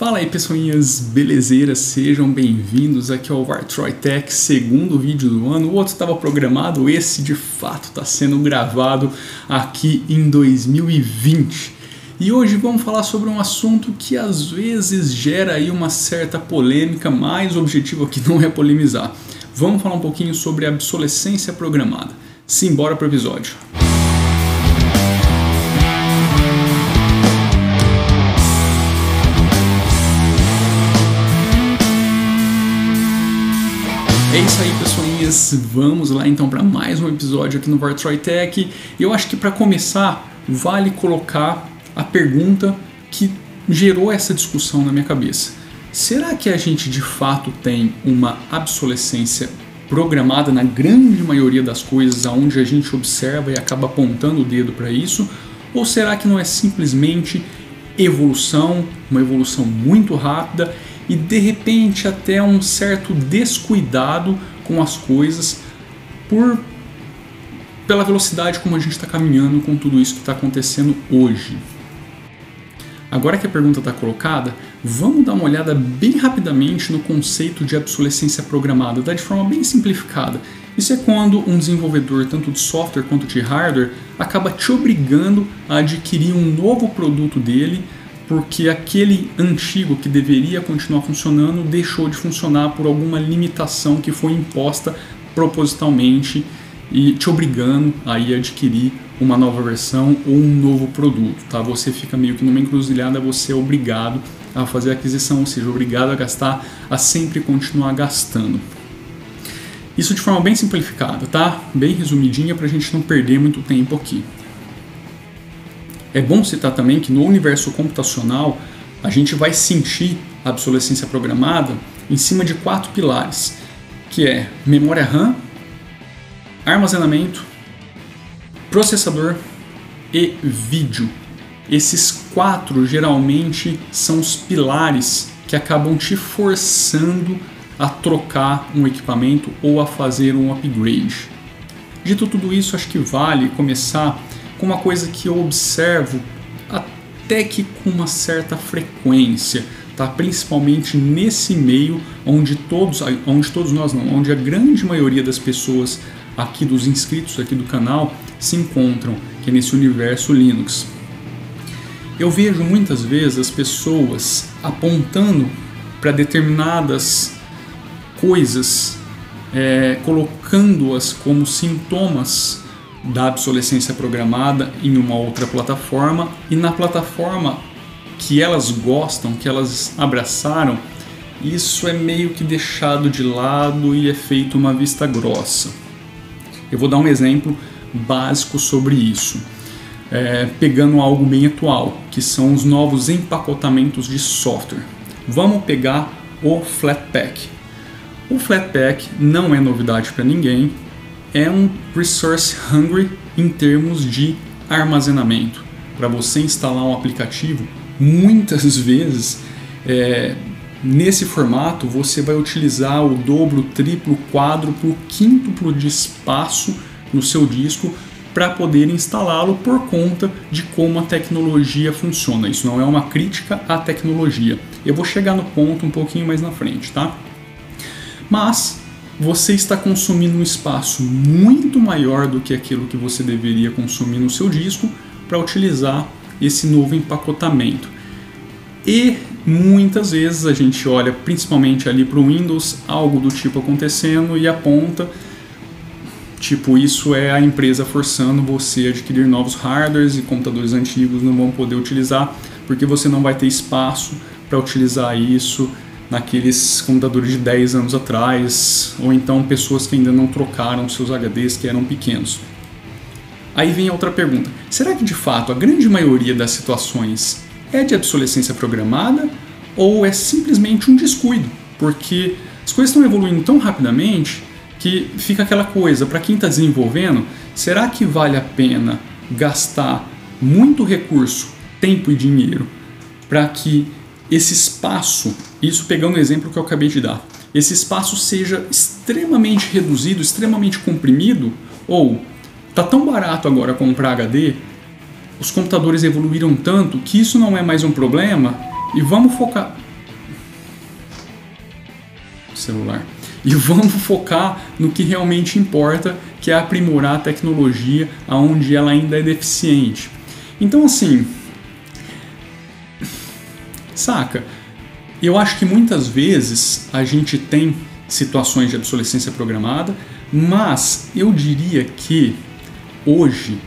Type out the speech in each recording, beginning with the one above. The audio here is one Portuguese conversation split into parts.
Fala aí pessoinhas belezeiras, sejam bem-vindos aqui ao Vartroy Tech, segundo vídeo do ano. O outro estava programado, esse de fato está sendo gravado aqui em 2020. E hoje vamos falar sobre um assunto que às vezes gera aí uma certa polêmica, mas o objetivo aqui não é polemizar. Vamos falar um pouquinho sobre a obsolescência programada. Simbora para o episódio. É isso aí, pessoinhas. Vamos lá então para mais um episódio aqui no Vartroy Tech. Eu acho que para começar, vale colocar a pergunta que gerou essa discussão na minha cabeça. Será que a gente de fato tem uma obsolescência programada na grande maioria das coisas aonde a gente observa e acaba apontando o dedo para isso? Ou será que não é simplesmente evolução, uma evolução muito rápida e de repente até um certo descuidado com as coisas por pela velocidade como a gente está caminhando com tudo isso que está acontecendo hoje. Agora que a pergunta está colocada, vamos dar uma olhada bem rapidamente no conceito de obsolescência programada, tá? de forma bem simplificada. Isso é quando um desenvolvedor, tanto de software quanto de hardware, acaba te obrigando a adquirir um novo produto dele porque aquele antigo que deveria continuar funcionando deixou de funcionar por alguma limitação que foi imposta propositalmente e te obrigando a ir adquirir uma nova versão ou um novo produto, tá? Você fica meio que numa encruzilhada, você é obrigado a fazer a aquisição, ou seja, obrigado a gastar, a sempre continuar gastando. Isso de forma bem simplificada, tá? Bem resumidinha para a gente não perder muito tempo aqui. É bom citar também que no universo computacional a gente vai sentir a obsolescência programada em cima de quatro pilares, que é memória RAM, armazenamento, processador e vídeo. Esses quatro geralmente são os pilares que acabam te forçando a trocar um equipamento ou a fazer um upgrade. Dito tudo isso, acho que vale começar com uma coisa que eu observo até que com uma certa frequência, tá? principalmente nesse meio onde todos, onde todos nós não, onde a grande maioria das pessoas aqui dos inscritos aqui do canal se encontram, que é nesse universo Linux. Eu vejo muitas vezes as pessoas apontando para determinadas coisas, é, colocando-as como sintomas da obsolescência programada em uma outra plataforma e na plataforma que elas gostam, que elas abraçaram, isso é meio que deixado de lado e é feito uma vista grossa. Eu vou dar um exemplo básico sobre isso, é, pegando algo bem atual, que são os novos empacotamentos de software. Vamos pegar o Flatpak. O Flatpak não é novidade para ninguém, é um resource hungry em termos de armazenamento. Para você instalar um aplicativo, muitas vezes é, nesse formato você vai utilizar o dobro, triplo, quádruplo, quíntuplo de espaço no seu disco para poder instalá-lo por conta de como a tecnologia funciona. Isso não é uma crítica à tecnologia. Eu vou chegar no ponto um pouquinho mais na frente, tá? Mas você está consumindo um espaço muito maior do que aquilo que você deveria consumir no seu disco para utilizar esse novo empacotamento. E muitas vezes a gente olha principalmente ali para o Windows, algo do tipo acontecendo e aponta, tipo, isso é a empresa forçando você a adquirir novos hardwares e computadores antigos não vão poder utilizar porque você não vai ter espaço para utilizar isso naqueles computadores de 10 anos atrás, ou então pessoas que ainda não trocaram seus HDs que eram pequenos. Aí vem a outra pergunta: será que de fato a grande maioria das situações é de obsolescência programada ou é simplesmente um descuido? Porque as coisas estão evoluindo tão rapidamente que fica aquela coisa, para quem está desenvolvendo, será que vale a pena gastar muito recurso, tempo e dinheiro para que esse espaço, isso pegando o exemplo que eu acabei de dar, esse espaço seja extremamente reduzido, extremamente comprimido, ou tá tão barato agora comprar HD, os computadores evoluíram tanto que isso não é mais um problema e vamos focar celular. E vamos focar no que realmente importa, que é aprimorar a tecnologia aonde ela ainda é deficiente. Então assim, saca? Eu acho que muitas vezes a gente tem situações de obsolescência programada, mas eu diria que hoje,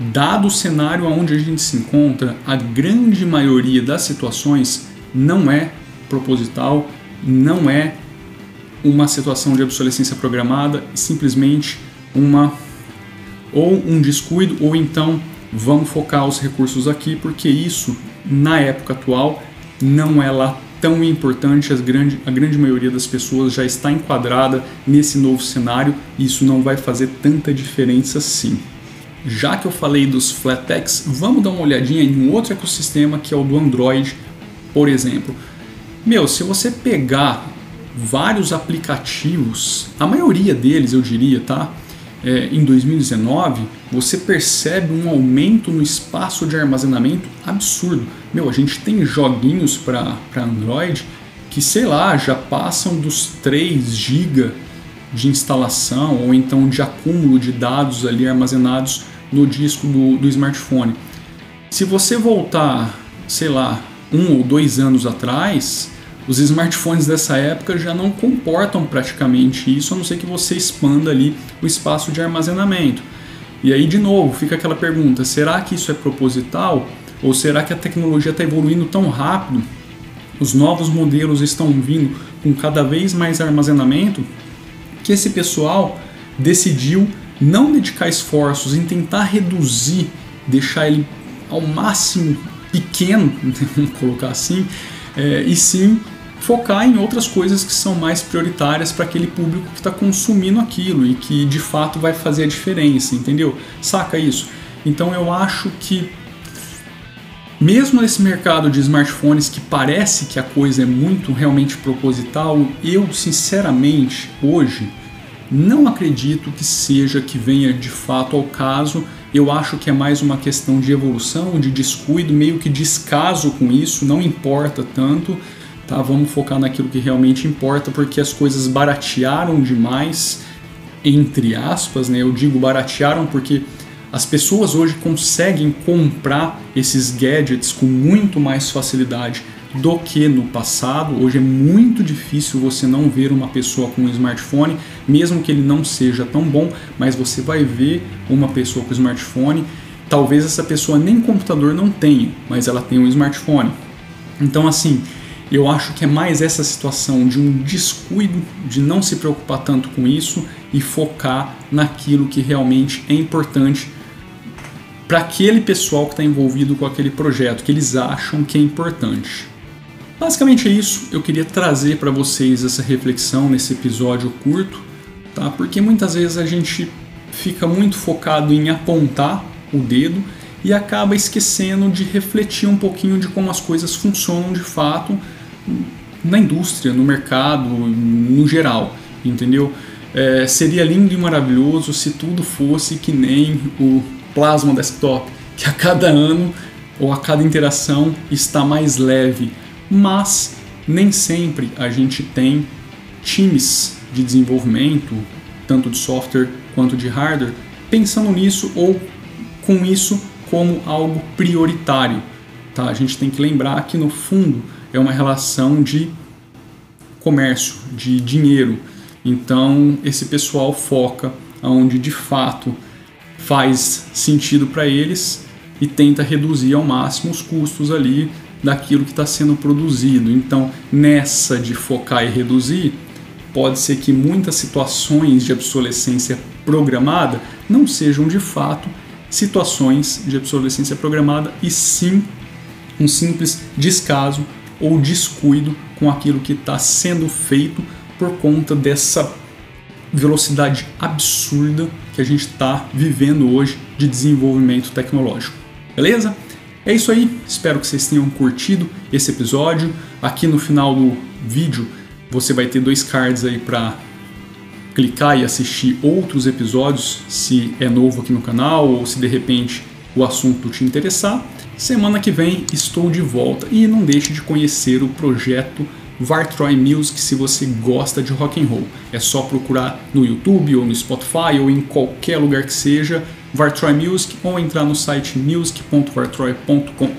dado o cenário onde a gente se encontra, a grande maioria das situações não é proposital, não é uma situação de obsolescência programada, simplesmente uma ou um descuido ou então vamos focar os recursos aqui porque isso na época atual não é lá tão importante, grande, a grande maioria das pessoas já está enquadrada nesse novo cenário e isso não vai fazer tanta diferença assim. Já que eu falei dos Flatpaks, vamos dar uma olhadinha em um outro ecossistema que é o do Android, por exemplo. Meu, se você pegar vários aplicativos, a maioria deles eu diria, tá? É, em 2019, você percebe um aumento no espaço de armazenamento absurdo. Meu, a gente tem joguinhos para Android que, sei lá, já passam dos 3 GB de instalação ou então de acúmulo de dados ali armazenados no disco do, do smartphone. Se você voltar, sei lá, um ou dois anos atrás, os smartphones dessa época já não comportam praticamente isso, a não ser que você expanda ali o espaço de armazenamento. E aí, de novo, fica aquela pergunta: será que isso é proposital? Ou será que a tecnologia está evoluindo tão rápido? Os novos modelos estão vindo com cada vez mais armazenamento que esse pessoal decidiu não dedicar esforços em tentar reduzir, deixar ele ao máximo pequeno, vamos colocar assim, é, e sim focar em outras coisas que são mais prioritárias para aquele público que está consumindo aquilo e que de fato vai fazer a diferença, entendeu? Saca isso? Então eu acho que mesmo nesse mercado de smartphones que parece que a coisa é muito realmente proposital, eu sinceramente hoje não acredito que seja que venha de fato ao caso. Eu acho que é mais uma questão de evolução, de descuido, meio que descaso com isso, não importa tanto. Tá? Vamos focar naquilo que realmente importa, porque as coisas baratearam demais, entre aspas, né? Eu digo baratearam porque as pessoas hoje conseguem comprar esses gadgets com muito mais facilidade do que no passado. Hoje é muito difícil você não ver uma pessoa com um smartphone, mesmo que ele não seja tão bom, mas você vai ver uma pessoa com smartphone. Talvez essa pessoa nem computador não tenha, mas ela tem um smartphone. Então, assim, eu acho que é mais essa situação de um descuido, de não se preocupar tanto com isso e focar naquilo que realmente é importante para aquele pessoal que está envolvido com aquele projeto, que eles acham que é importante. Basicamente é isso, eu queria trazer para vocês essa reflexão nesse episódio curto, tá? Porque muitas vezes a gente fica muito focado em apontar o dedo e acaba esquecendo de refletir um pouquinho de como as coisas funcionam de fato na indústria, no mercado, no geral, entendeu? É, seria lindo e maravilhoso se tudo fosse que nem o Plasma Desktop, que a cada ano ou a cada interação está mais leve, mas nem sempre a gente tem times de desenvolvimento, tanto de software quanto de hardware, pensando nisso ou com isso como algo prioritário. Tá? A gente tem que lembrar que no fundo é uma relação de comércio, de dinheiro. Então esse pessoal foca onde de fato faz sentido para eles e tenta reduzir ao máximo os custos ali daquilo que está sendo produzido. Então, nessa de focar e reduzir, pode ser que muitas situações de obsolescência programada não sejam de fato situações de obsolescência programada e sim um simples descaso ou descuido com aquilo que está sendo feito por conta dessa velocidade absurda que a gente está vivendo hoje de desenvolvimento tecnológico. Beleza? É isso aí, espero que vocês tenham curtido esse episódio. Aqui no final do vídeo você vai ter dois cards aí para clicar e assistir outros episódios, se é novo aqui no canal ou se de repente o assunto te interessar. Semana que vem estou de volta e não deixe de conhecer o projeto Vartroy Music se você gosta de rock and roll. É só procurar no YouTube ou no Spotify ou em qualquer lugar que seja Vartroy Music ou entrar no site music.vartroy.com.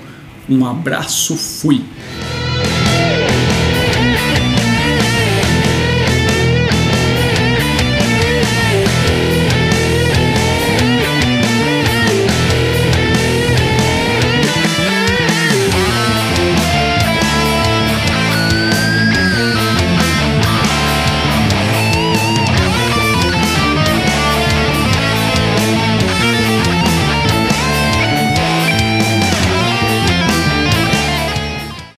Um abraço, fui!